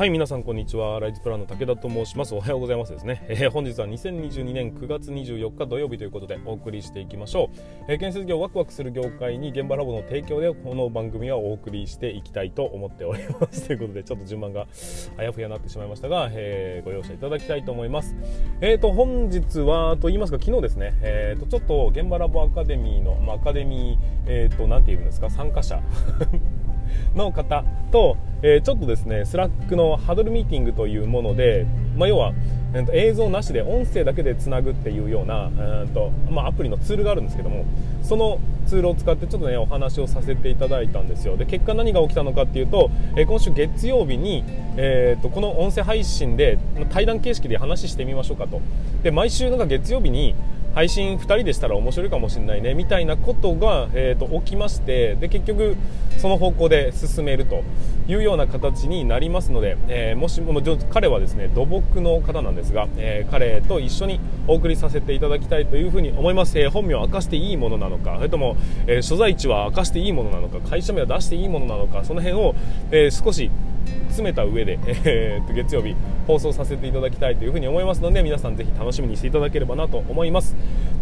はい皆さんこんにちは。ライズプランの武田と申します。おはようございますですね、えー、本日は2022年9月24日土曜日ということでお送りしていきましょう、えー、建設業ワクワクする業界に現場ラボの提供でこの番組はお送りしていきたいと思っております。ということでちょっと順番があやふやになってしまいましたが、えー、ご容赦いただきたいと思います。えーと本日はと言いますか昨日ですね。えーとちょっと現場ラボアカデミーの、まあ、アカデミーえーと何て言うんですか参加者。の方と、えー、ちょっとですね Slackのハドルミーティングというもので、まあ、要は、えー、と映像なしで音声だけでつなぐっていうような、えーとまあ、アプリのツールがあるんですけどもそのツールを使ってちょっとねお話をさせていただいたんですよ。で結果何が起きたのかっていうと、えー、今週月曜日に、えーと、この音声配信で対談形式で話してみましょうかと。で毎週なんか月曜日に配信2人でしたら面白いかもしれないねみたいなことが、えーと、起きましてで結局その方向で進めるというような形になりますので、えー、もしも彼はですね土木の方なんですが、えー、彼と一緒にお送りさせていただきたいというふうに思います、えー、本名を明かしていいものなのかそれとも、え所在地は明かしていいものなのか会社名は出していいものなのかその辺を、え少し詰めた上で、えー、と月曜日放送させていただきたいというふうに思いますので皆さんぜひ楽しみにしていただければなと思います。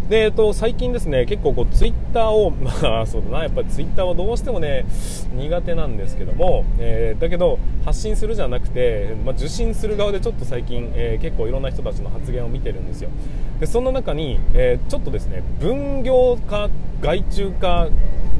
で、えー、と最近ですね結構こうツイッターを まあそうだなやっぱりツイッターはどうしてもね苦手なんですけども、えー、だけど発信するじゃなくて、まあ、受信する側でちょっと最近、えー、結構いろんな人たちの発言を見てるんですよ。でその中に、えー、ちょっとですね分業化外注化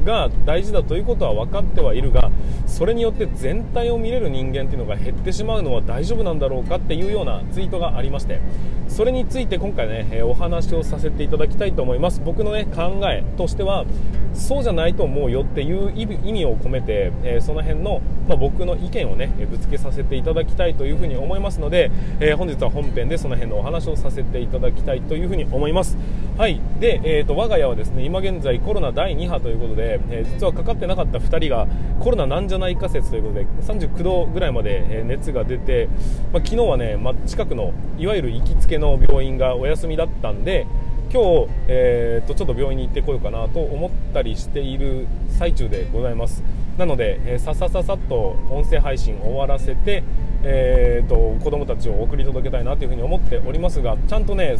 が大事だということは分かってはいるがそれによって全体を見れる人間っていうのが減ってしまうのは大丈夫なんだろうかっていうようなツイートがありましてそれについて今回ねお話をさせていただきたいと思います。僕のね考えとしてはそうじゃないと思うよっていう意味を込めて、えその辺の、ま、僕の意見をねぶつけさせていただきたいというふに思いますので、え本日は本編でその辺のお話をさせていただきたいというふに思います。はい。で、えーと、我が家はですね今現在コロナ第2波ということで、えー、実はかかってなかった2人がコロナなんじゃないか説ということで39度ぐらいまで熱が出て、まあ、昨日はね、まあ、近くのいわゆる行きつけの病院がお休みだったんで今日、えーと、ちょっと病院に行ってこようかなと思ったりしている最中でございます。なので、えー、ささささっと音声配信終わらせて、えーと、子供たちを送り届けたいなというふに思っておりますがちゃんとね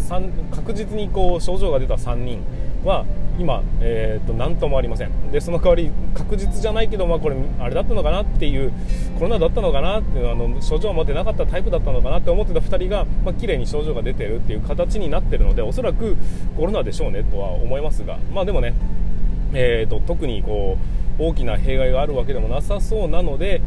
確実にこう症状が出た3人は今、えーと、何ともありません。でその代わり確実じゃないけど、まあ、これあれだったのかなっていうコロナだったのかなっていうあの症状を持ってなかったタイプだったのかなって思ってた2人が、まあ綺麗に症状が出てるっていう形になってるのでおそらくコロナでしょうねとは思いますが、まあ、でもね、えーと特にこう大きな弊害があるわけでもなさそうなので、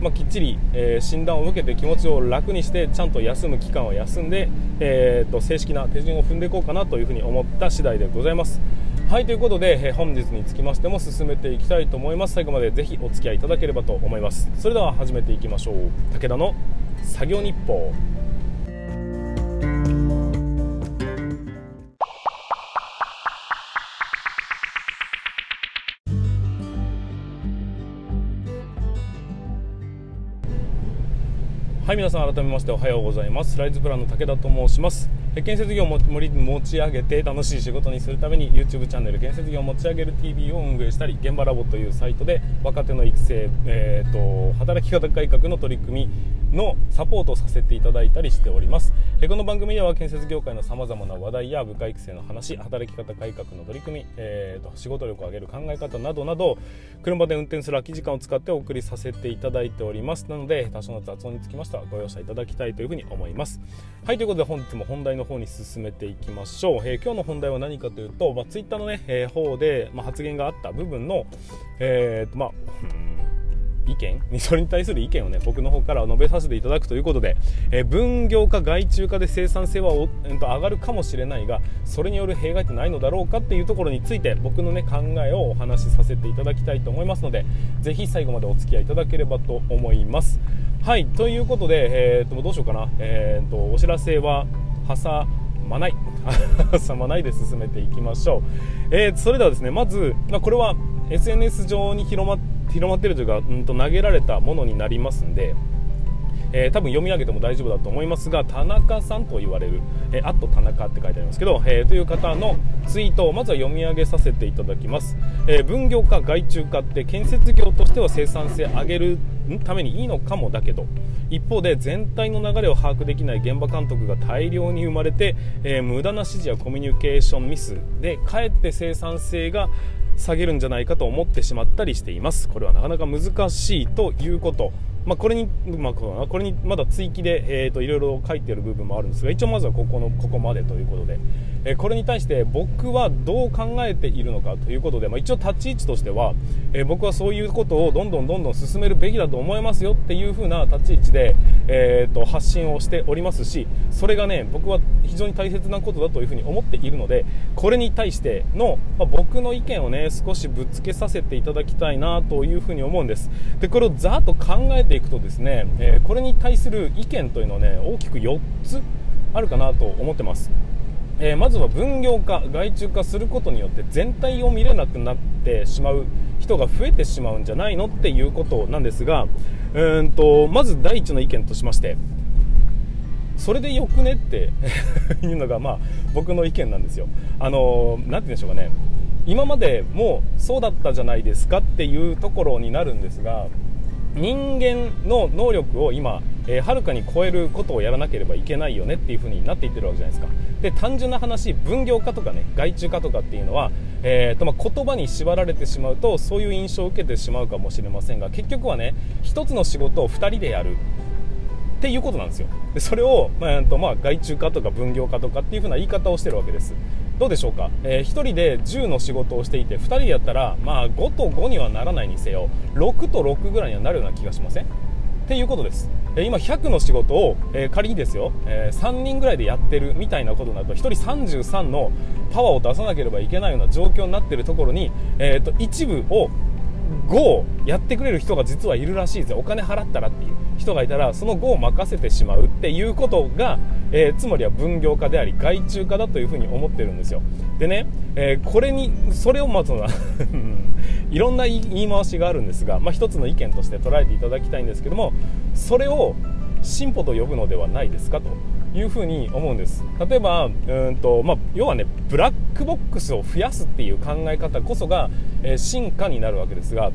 まあ、きっちり、えー、診断を受けて気持ちを楽にしてちゃんと休む期間を休んで、えーと、正式な手順を踏んでいこうかなというふに思った次第でございます。はいということで、えー、本日につきましても進めていきたいと思います。最後までぜひお付き合いいただければと思います。それでは始めていきましょう。武田の作業日報。はい皆さん改めましておはようございます。ライズプランの武田と申します。建設業を持ち上げて楽しい仕事にするために YouTube チャンネル建設業を持ち上げる TV を運営したり現場ラボというサイトで若手の育成、えーと、働き方改革の取り組みのサポートをさせていただいたりしております。この番組では建設業界のさまざまな話題や部下育成の話働き方改革の取り組み、えーと、仕事力を上げる考え方などなど車で運転する空き時間を使ってお送りさせていただいております。なので多少の雑音につきましてはご容赦いただきたいというふうに思います。はいということで本日も本題の方に進めていきましょう、えー、今日の本題は何かというと、まあ、ツイッターのね、えー、方で、まあ、発言があった部分の、えーとまあ、意見？それに対する意見をね僕の方から述べさせていただくということで、えー、分業化外注化で生産性はお、えー、と上がるかもしれないがそれによる弊害ってないのだろうかっていうところについて僕のね考えをお話しさせていただきたいと思いますのでぜひ最後までお付き合いいただければと思います。はいということで、えー、とどうしようかな、えー、とお知らせは挟まない。挟まないで進めていきましょう、えー、それではですねまず、まあ、これは SNS 上に広ま広まっているというか、うん、と投げられたものになりますんでえー、多分読み上げても大丈夫だと思いますが田中さんと言われる、えー、あと田中って書いてありますけど、えー、という方のツイートをまずは読み上げさせていただきます、え分業化外注化って建設業としては生産性上げるためにいいのかもだけど一方で全体の流れを把握できない現場監督が大量に生まれて、え無駄な指示やコミュニケーションミスでかえって生産性が下げるんじゃないかと思ってしまったりしています。これはなかなか難しいということ。まあ、これに、まあ、これにまだ追記で、えーと、いろいろ書いてる部分もあるんですが一応まずはここのここまでということで、えー、これに対して僕はどう考えているのかということで、まあ、一応立ち位置としては、えー、僕はそういうことをどんどんどんどん進めるべきだと思いますよっていう風な立ち位置で、えーと、発信をしておりますしそれがね僕は非常に大切なことだというふに思っているのでこれに対しての、まあ、僕の意見をね少しぶつけさせていただきたいなというふに思うんですでこれをざっと考えていくとですね、えー、これに対する意見というのはね大きく4つあるかなと思ってます。えー、まずは分業化、外注化することによって全体を見れなくなってしまう人が増えてしまうんじゃないのっていうことなんですがうんとまず第一の意見としましてそれでよくねって いうのが、まあ、僕の意見なんですよ。あのー、て言うんでしょうかね今までもうそうだったじゃないですかっていうところになるんですが人間の能力を今、えー、はるかに超えることをやらなければいけないよねっていう風になっていってるわけじゃないですか。で単純な話分業化とかね外注化とかっていうのは、えーとまあ、言葉に縛られてしまうとそういう印象を受けてしまうかもしれませんが結局はね1つの仕事を2人でやる。っていうことなんですよ。でそれを、まあとまあ、外注化とか分業化とかっていう風な言い方をしてるわけです。どうでしょうか、えー、1人で10の仕事をしていて2人でやったら、まあ、5と5にはならないにせよ6と6ぐらいにはなるような気がしません？っていうことです、えー、今100の仕事を、えー、仮にですよ、えー、3人ぐらいでやってるみたいなことになると1人33のパワーを出さなければいけないような状況になっているところに、えーと、一部を5をやってくれる人が実はいるらしいですお金払ったらっていう人がいたらその5を任せてしまうっていうことが、えー、つまりは分業化であり外注化だというふうに思ってるんですよ。でね、えー、これにそれを待つのは いろんな言い回しがあるんですが、まあ、一つの意見として捉えていただきたいんですけどもそれを進歩と呼ぶのではないですかというふうに思うんです。例えばうんと、まあ、要はねブラックボックスを増やすっていう考え方こそが、え、進化になるわけですが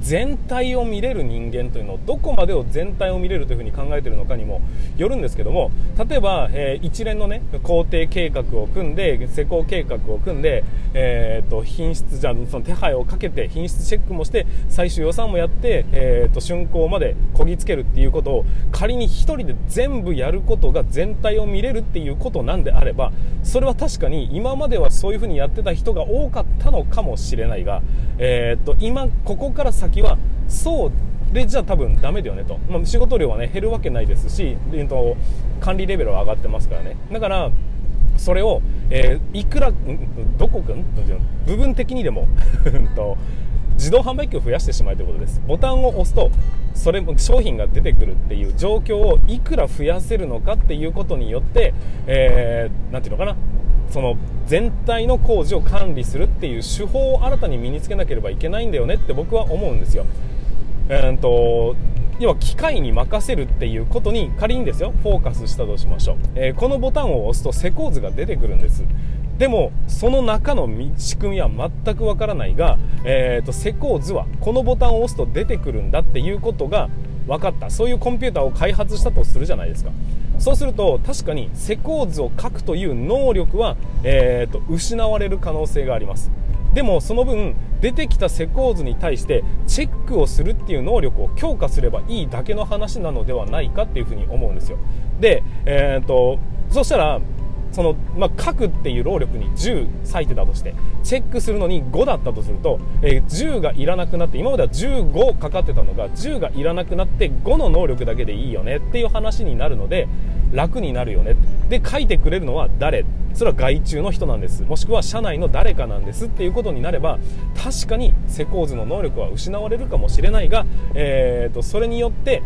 全体を見れる人間というのをどこまでを全体を見れるというふうに考えているのかにもよるんですけども例えば、えー、一連のね工程計画を組んで施工計画を組んで、えーと、品質じゃその手配をかけて品質チェックもして最終予算もやって、えーと、竣工までこぎつけるっていうことを仮に1人で全部やることが全体を見れるっていうことなんであればそれは確かに今まではそういうふうにやってた人が多かったのかもしれないが、えーと今ここから先はそうでじゃあ多分ダメだよねと、まあ、仕事量はね減るわけないですし、えー、と管理レベルは上がってますからね。だからそれを、えー、いくらどこか部分的にでも。と自動販売機を増やしてしまうということです。ボタンを押すとそれも商品が出てくるっていう状況をいくら増やせるのかっていうことによって、えー、ていうのかな？その全体の工事を管理するっていう手法を新たに身につけなければいけないんだよねって僕は思うんですよ。えーと、要は機械に任せるっていうことに仮にですよフォーカスしたとしましょう、えー、このボタンを押すと施工図が出てくるんです。でもその中の仕組みは全くわからないが、えーと施工図はこのボタンを押すと出てくるんだっていうことが分かった。そういうコンピューターを開発したとするじゃないですか。そうすると確かに施工図を書くという能力は、えーと、失われる可能性があります。でもその分出てきた施工図に対してチェックをするっていう能力を強化すればいいだけの話なのではないかっていうふに思うんですよ。で、えーとそしたらその、まあ、書くっていう労力に10割いてたとしてチェックするのに5だったとすると、えー、10がいらなくなって今までは15かかってたのが10がいらなくなって5の能力だけでいいよねっていう話になるので楽になるよね。で書いてくれるのは誰？それは外注の人なんです。もしくは社内の誰かなんです。っていうことになれば確かに施工図の能力は失われるかもしれないが、えーとそれによって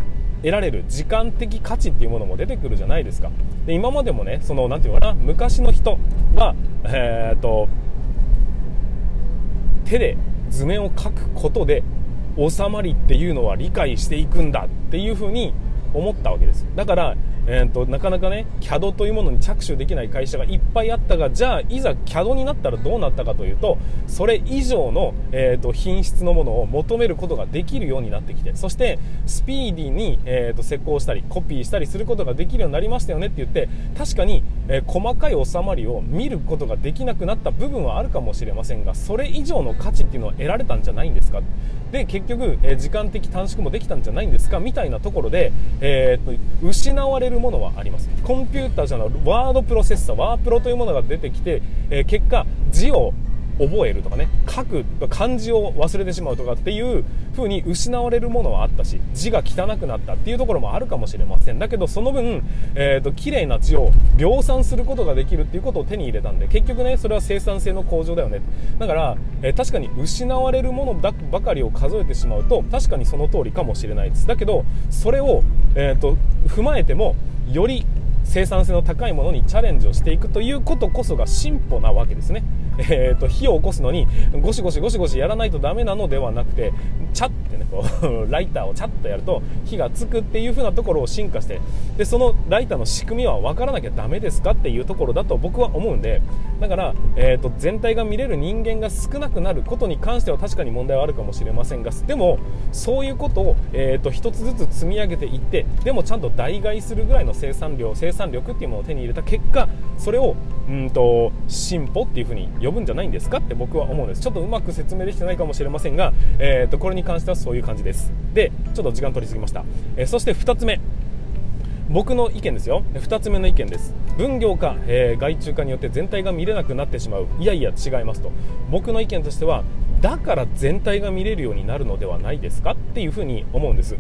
得られる時間的価値っていうものも出てくるじゃないですか。で今までもねそのなんていうかな昔の人はえー、っと手で図面を描くことで収まりっていうのは理解していくんだっていうふうに思ったわけです。だから、えーと、なかなかね CAD というものに着手できない会社がいっぱいあったがじゃあいざ CAD になったらどうなったかというとそれ以上の、えーと、品質のものを求めることができるようになってきてそしてスピーディーに、えーと、施工したりコピーしたりすることができるようになりましたよねって言って確かに、えー、細かい収まりを見ることができなくなった部分はあるかもしれませんがそれ以上の価値っていうのは得られたんじゃないんですか？で結局、えー、時間的短縮もできたんじゃないんですか？みたいなところで、えー、と失われるものはあります。コンピューターじゃないワードプロセッサーワープロというものが出てきて、えー、結果字を覚えるとかね書く漢字を忘れてしまうとかっていう風に失われるものはあったし字が汚くなったっていうところもあるかもしれません。だけどその分、えーと、綺麗な字を量産することができるっていうことを手に入れたんで結局ねそれは生産性の向上だよね。だから、えー、確かに失われるものばかりを数えてしまうと確かにその通りかもしれないです。だけどそれを、えーと踏まえてもより生産性の高いものにチャレンジをしていくということこそが進歩なわけですね。えーと、火を起こすのにゴシゴシゴシゴシやらないとダメなのではなくてチャッてねこう ライターをチャッとやると火がつくっていう風なところを進化してでそのライターの仕組みは分からなきゃダメですかっていうところだと僕は思うんでだから、えーと、全体が見れる人間が少なくなることに関しては確かに問題はあるかもしれませんがでもそういうことを、えーと、1つずつ積み上げていってでもちゃんと代替するぐらいの生産量生産力っていうものを手に入れた結果それをうんと進歩っていう風に呼ぶんじゃないんですかって僕は思うんです。ちょっとうまく説明できてないかもしれませんが、えーと、これに関してはそういう感じです。でちょっと時間取りすぎました、えー、そして2つ目。僕の意見ですよ。2つ目の意見です。分業化、えー、外注化によって全体が見れなくなってしまう。いやいや違いますと。僕の意見としてはだから全体が見れるようになるのではないですかっていうふうに思うんです。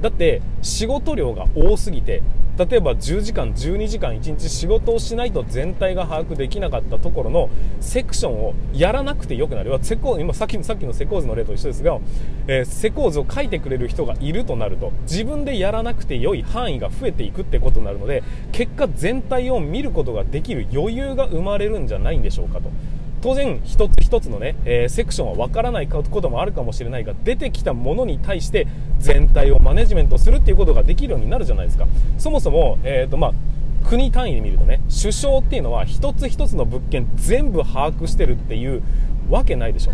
だって仕事量が多すぎて例えば10時間12時間1日仕事をしないと全体が把握できなかったところのセクションをやらなくてよくなるセコ今さっきさっきの施工図の例と一緒ですが、えー、施工図を書いてくれる人がいるとなると自分でやらなくて良い範囲が増えていくってことになるので結果全体を見ることができる余裕が生まれるんじゃないんでしょうかと。当然一つ一つのね、えー、セクションはわからないこともあるかもしれないが出てきたものに対して全体をマネジメントするっていうことができるようになるじゃないですか。そもそも、えーとまあ、国単位で見るとね首相っていうのは一つ一つの物件全部把握してるっていうわけないでしょ。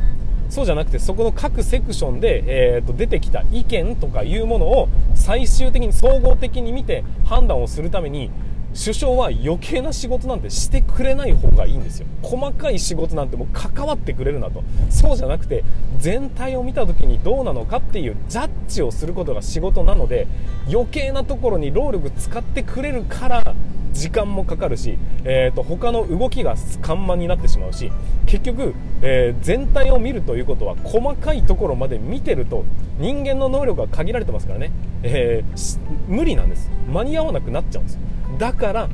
そうじゃなくてそこの各セクションで、えー、と出てきた意見とかいうものを最終的に総合的に見て判断をするために首相は余計な仕事なんてしてくれない方がいいんですよ。細かい仕事なんてもう関わってくれるなと。そうじゃなくて全体を見た時にどうなのかっていうジャッジをすることが仕事なので余計なところに労力使ってくれるから時間もかかるし、えーと、他の動きが緩慢になってしまうし結局、えー、全体を見るということは細かいところまで見てると人間の能力が限られてますからね、えー、無理なんです。間に合わなくなっちゃうんです。だから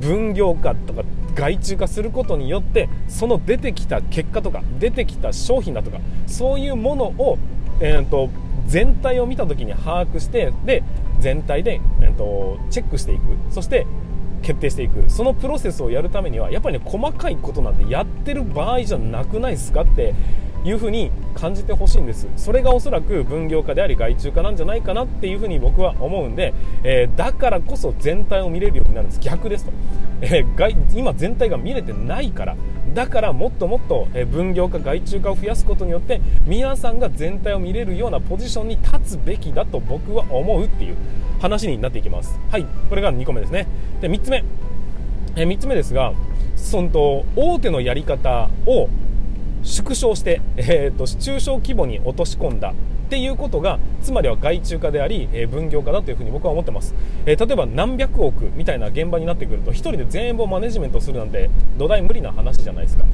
分業化とか外注化することによってその出てきた結果とか出てきた商品だとかそういうものを、えーと、全体を見た時に把握してで全体で、えーとチェックしていく。そして決定していく。そのプロセスをやるためにはやっぱりね細かいことなんてやってる場合じゃなくないですかっていうふうに感じてほしいんです。それがおそらく分業化であり外注化なんじゃないかなっていうふうに僕は思うんで、えー、だからこそ全体を見れるようになるんです。逆ですと、えー、今全体が見れてないから。だからもっともっと分業化外注化を増やすことによって皆さんが全体を見れるようなポジションに立つべきだと僕は思うっていう話になっていきます。はい。これが2個目ですね。で3つ目。え3つ目ですがそのと大手のやり方を縮小して、えーと、中小規模に落とし込んだっていうことがつまりは外注化であり、えー、分業化だというふに僕は思ってます、えー、例えば何百億みたいな現場になってくると1人で全部をマネジメントするなんて土台無理な話じゃないですか。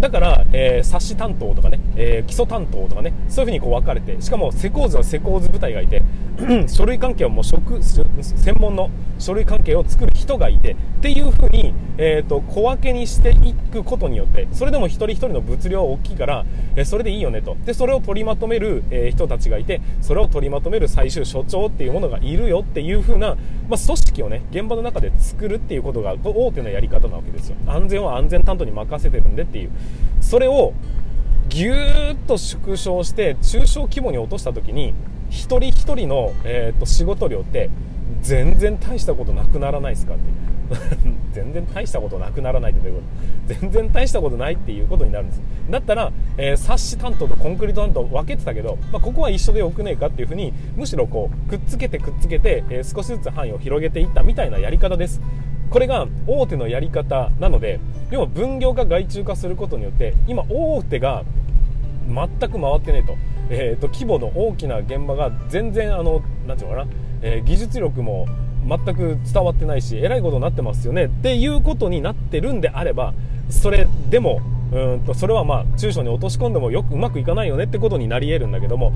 だから、えー、冊子担当とかね、えー、基礎担当とかねそういうふうにこう分かれてしかも施工図は施工図部隊がいて 書類関係はもう職専門の書類関係を作る人がいてっていうふうに、えーと、小分けにしていくことによってそれでも一人一人の物量は大きいから、えー、それでいいよねと。でそれを取りまとめる、えー、人たちがいてそれを取りまとめる最終所長っていうものがいるよっていうふうな、まあ、組織をね現場の中で作るっていうことが大手のやり方なわけですよ。安全は安全担当に任せてるんでっていう。それをぎゅーっと縮小して中小規模に落とした時に一人一人の、えーと、仕事量って全然大したことなくならないですかって。全然大したことなくならないってどういうこと？全然大したことないっていうことになるんです。だったら、えー、冊子担当とコンクリート担当分けてたけど、まあ、ここは一緒でよくねえかっていうふうにむしろこうくっつけてくっつけて、えー、少しずつ範囲を広げていったみたいなやり方です。これが大手のやり方なので要は分業化外注化することによって今大手が全く回ってねえと,、えーと、規模の大きな現場が全然あのなていうのかな、えー、技術力も全く伝わってないしえらいことになってますよね。っていうことになってるんであればそれでもうんとそれはまあ中小に落とし込んでもよくうまくいかないよねってことになり得るんだけども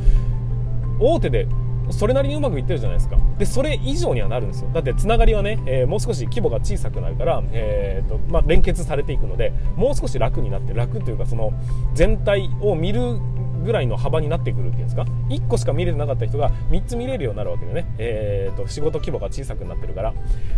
大手でそれなりにうまくいってるじゃないですか。でそれ以上にはなるんですよ。だってつながりはね、えー、もう少し規模が小さくなるから、えーとまあ、連結されていくのでもう少し楽になって楽というかその全体を見るぐらいの幅になってくるっていうんですか？1個しか見れてなかった人が3つ見れるようになるわけでね、えーと、仕事規模が小さくなってるから。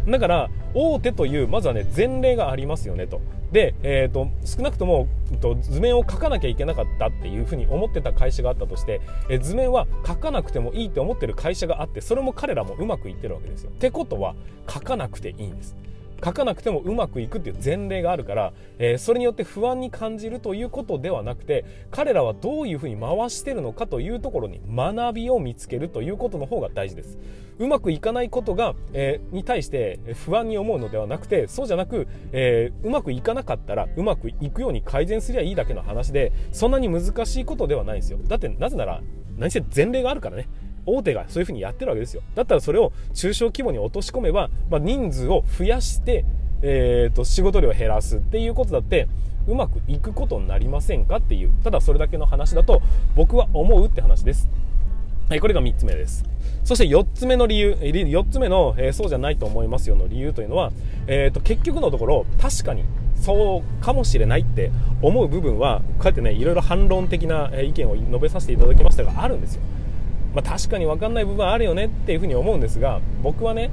だから大手というまずはね前例がありますよねと。で、えーと、少なくともと図面を書かなきゃいけなかったっていうふうに思ってた会社があったとして、えー、図面は書かなくてもいいって思ってる会社があってそれも彼らもうまくいってるわけですよ。ってことは書かなくていいんです。書かなくてもうまくいくっていう前例があるから、えー、それによって不安に感じるということではなくて彼らはどういうふうに回してるのかというところに学びを見つけるということの方が大事です。うまくいかないことが、えー、に対して不安に思うのではなくてそうじゃなく、えー、うまくいかなかったらうまくいくように改善すりゃいいだけの話でそんなに難しいことではないんですよ。だってなぜなら何せ前例があるからね。大手がそういうふうにやってるわけですよだったらそれを中小規模に落とし込めば、まあ、人数を増やして、えーと、仕事量を減らすっていうことだってうまくいくことになりませんかっていうただそれだけの話だと僕は思うって話ですはい、これが3つ目です。そして4つ目の理由、4つ目の、えー、そうじゃないと思いますよの理由というのは、えーと、結局のところ、確かにそうかもしれないって思う部分は、こうやってね、いろいろ反論的な意見を述べさせていただきましたが、あるんですよ。まあ、確かに分かんない部分あるよねっていうふうに思うんですが僕はね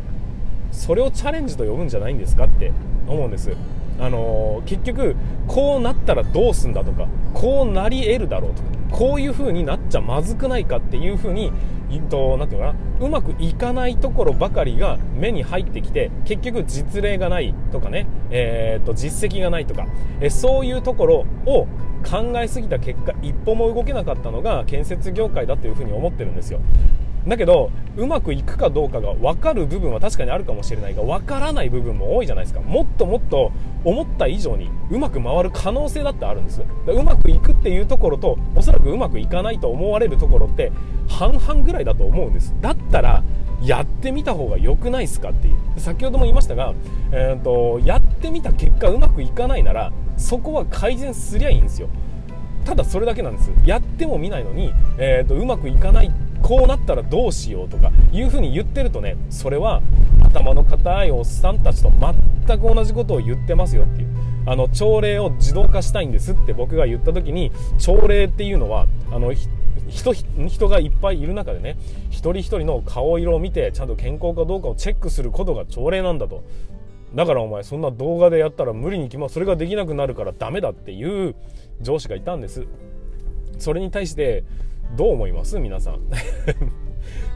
それをチャレンジと呼ぶんじゃないんですかって思うんです。あのー、結局こうなったらどうすんだとかこうなり得るだろうとかこういう風になっちゃまずくないかっていう風にとなていうかなうまくいかないところばかりが目に入ってきて結局実例がないとかね、えー、と実績がないとか、えそういうところを考えすぎた結果一歩も動けなかったのが建設業界だというふうに思ってるんですよ。だけどうまくいくかどうかが分かる部分は確かにあるかもしれないが分からない部分も多いじゃないですか。もっともっと思った以上にうまく回る可能性だってあるんです。うまくいくっていうところとおそらくうまくいかないと思われるところって半々ぐらいだと思うんです。だったらやってみた方が良くないですかっていう。先ほども言いましたが、えーと、やってみた結果うまくいかないならそこは改善すりゃいいんですよ。ただそれだけなんです。やっても見ないのに、えーと、うまくいかないこうなったらどうしようとかいうふうに言ってるとねそれは頭の固いおっさんたちと全く同じことを言ってますよっていう。あの朝礼を自動化したいんですって僕が言った時に朝礼っていうのはあの人人がいっぱいいる中でね一人一人の顔色を見てちゃんと健康かどうかをチェックすることが朝礼なんだと。だからお前そんな動画でやったら無理に決まそれができなくなるからダメだっていう上司がいたんです。それに対してどう思います？皆さん。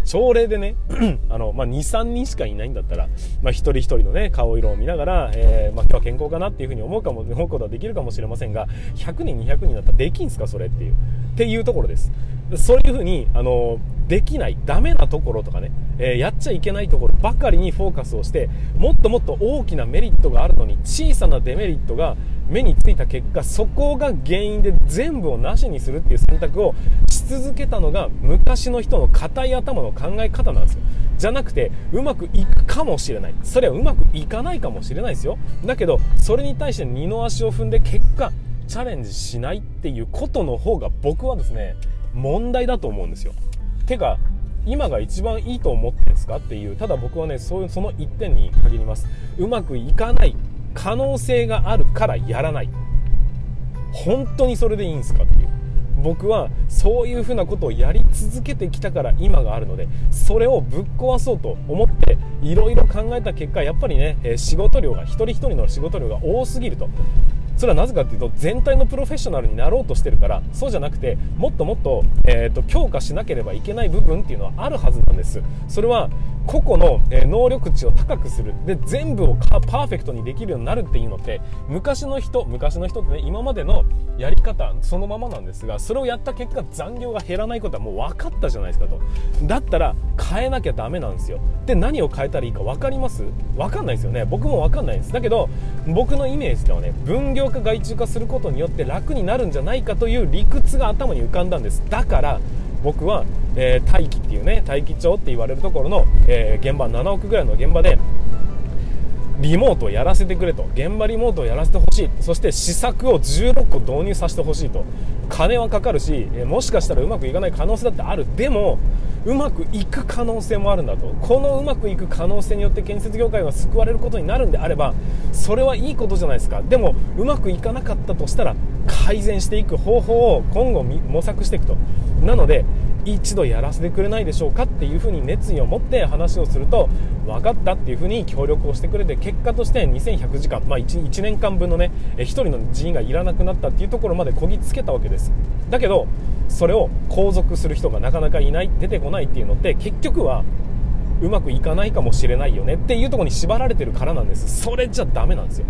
朝礼でね あの、まあ、23人しかいないんだったら、まあ、一人一人のね顔色を見ながら、えー、まあ、今日は健康かなっていうふうに思うかも思うことはできるかもしれませんが100人200人だったらできんすかそれっていうっていうところです。そういうふうにあのできないダメなところとかね、えー、やっちゃいけないところばかりにフォーカスをしてもっともっと大きなメリットがあるのに小さなデメリットが目についた結果そこが原因で全部をなしにするっていう選択をし続けたのが昔の人の硬い頭の考え方なんですよ。じゃなくてうまくいくかもしれない。それはうまくいかないかもしれないですよ。だけどそれに対して二の足を踏んで結果チャレンジしないっていうことの方が僕はですね問題だと思うんですよ。てか今が一番いいと思ってんですかっていうただ僕はねそういうその一点に限ります。うまくいかない。可能性があるからやらない。本当にそれでいいんですかっていう。僕はそういうふうなことをやり続けてきたから今があるのでそれをぶっ壊そうと思っていろいろ考えた結果やっぱりね仕事量が一人一人の仕事量が多すぎると。それはなぜかっていうと全体のプロフェッショナルになろうとしてるからそうじゃなくてもっともっと,、えーと、強化しなければいけない部分っていうのはあるはずなんです。それは個々の、能力値を高くする。で全部をパーフェクトにできるようになるっていうのって昔の人昔の人ってね今までのやり方そのままなんですがそれをやった結果残業が減らないことはもう分かったじゃないですかと。だったら変えなきゃダメなんですよ。で何を変えたらいいか分かります？分かんないですよね。僕も分かんないです。だけど僕のイメージではね分業化外注化することによって楽になるんじゃないかという理屈が頭に浮かんだんです。だから僕は、えー、大気っていうね大気町って言われるところの、えー、現場7億ぐらいの現場でリモートをやらせてくれと。現場リモートをやらせてほしい。そして施策を16個導入させてほしいと。金はかかるしもしかしたらうまくいかない可能性だってある。でもうまくいく可能性もあるんだと。このうまくいく可能性によって建設業界が救われることになるんであればそれはいいことじゃないですか。でもうまくいかなかったとしたら改善していく方法を今後模索していくと。なので一度やらせてくれないでしょうかっていうふうに熱意を持って話をすると分かったっていうふうに協力をしてくれて結果として2100時間、まあ1、1, 年間分のね1人の人員がいらなくなったっていうところまでこぎつけたわけです。だけどそれを後続する人がなかなかいない出てこない。ないっていうのって結局はうまくいかないかもしれないよねっていうところに縛られてるからなんです。それじゃダメなんですよ。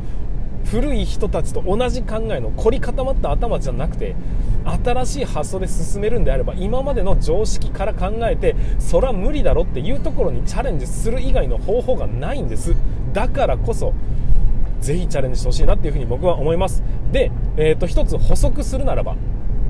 古い人たちと同じ考えの凝り固まった頭じゃなくて新しい発想で進めるんであれば今までの常識から考えてそれは無理だろっていうところにチャレンジする以外の方法がないんです。だからこそぜひチャレンジしてほしいなっていうふうに僕は思います。で、えーと、一つ補足するならば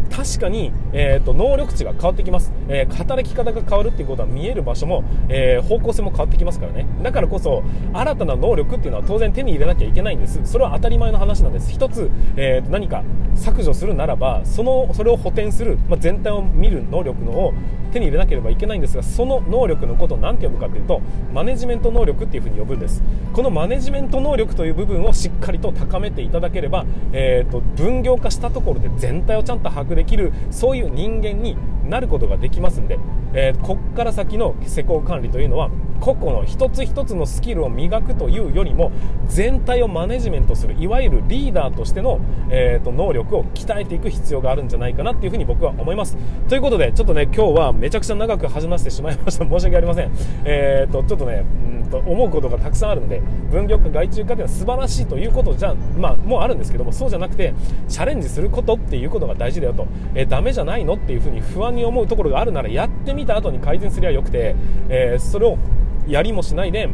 確かに、えーと、能力値が変わってきます、えー、働き方が変わるっていうことは見える場所も、えー、方向性も変わってきますからね。だからこそ新たな能力っていうのは当然手に入れなきゃいけないんです。それは当たり前の話なんです。一つ、えー、何か削除するならばそのそれを補填する、まあ、全体を見る能力のを手に入れなければいけないんですがその能力のことを何て呼ぶかというとマネジメント能力っていうふうに呼ぶんです。このマネジメント能力という部分をしっかりと高めていただければ、えーと、分業化したところで全体をちゃんと把握できるそういう人間になることができますんで、えー、こっから先の施工管理というのは個々の一つ一つのスキルを磨くというよりも全体をマネジメントするいわゆるリーダーとしての、えーと、能力を鍛えていく必要があるんじゃないかなっていうふに僕は思います。ということでちょっとね今日はめちゃくちゃ長く話してしまいました。申し訳ありません。えーとちょっとねうんと思うことがたくさんあるので分業化外注化というのは素晴らしいということじゃまあもうあるんですけどもそうじゃなくてチャレンジすることっていうことが大事だよと、えー、ダメじゃないのっていうふうに不安に思うところがあるならやってみた後に改善すりゃよくて、えー、それをやりもしないで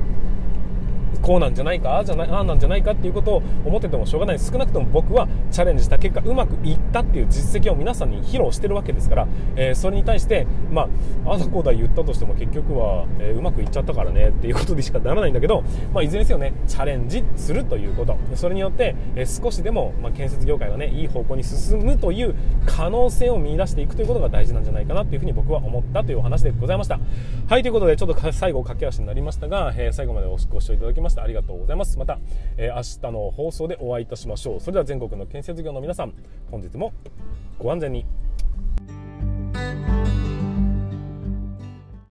こうなんじゃないか？ああじゃないああなんじゃないかっていうことを思っててもしょうがない。少なくとも僕はチャレンジした結果うまくいったっていう実績を皆さんに披露してるわけですから、えー、それに対してまああだこうだ言ったとしても結局は、えー、うまくいっちゃったからねっていうことでしかならないんだけど、まあ、いずれにせよねチャレンジするということ。それによって、えー、少しでも、まあ、建設業界がねいい方向に進むという可能性を見出していくということが大事なんじゃないかなというふうに僕は思ったというお話でございました。はいということでちょっと最後駆け足になりましたが、え最後までご視聴いただききましてありがとうございます。また、えー、明日の放送でお会いいたしましょう。それでは全国の建設業の皆さん本日もご安全に。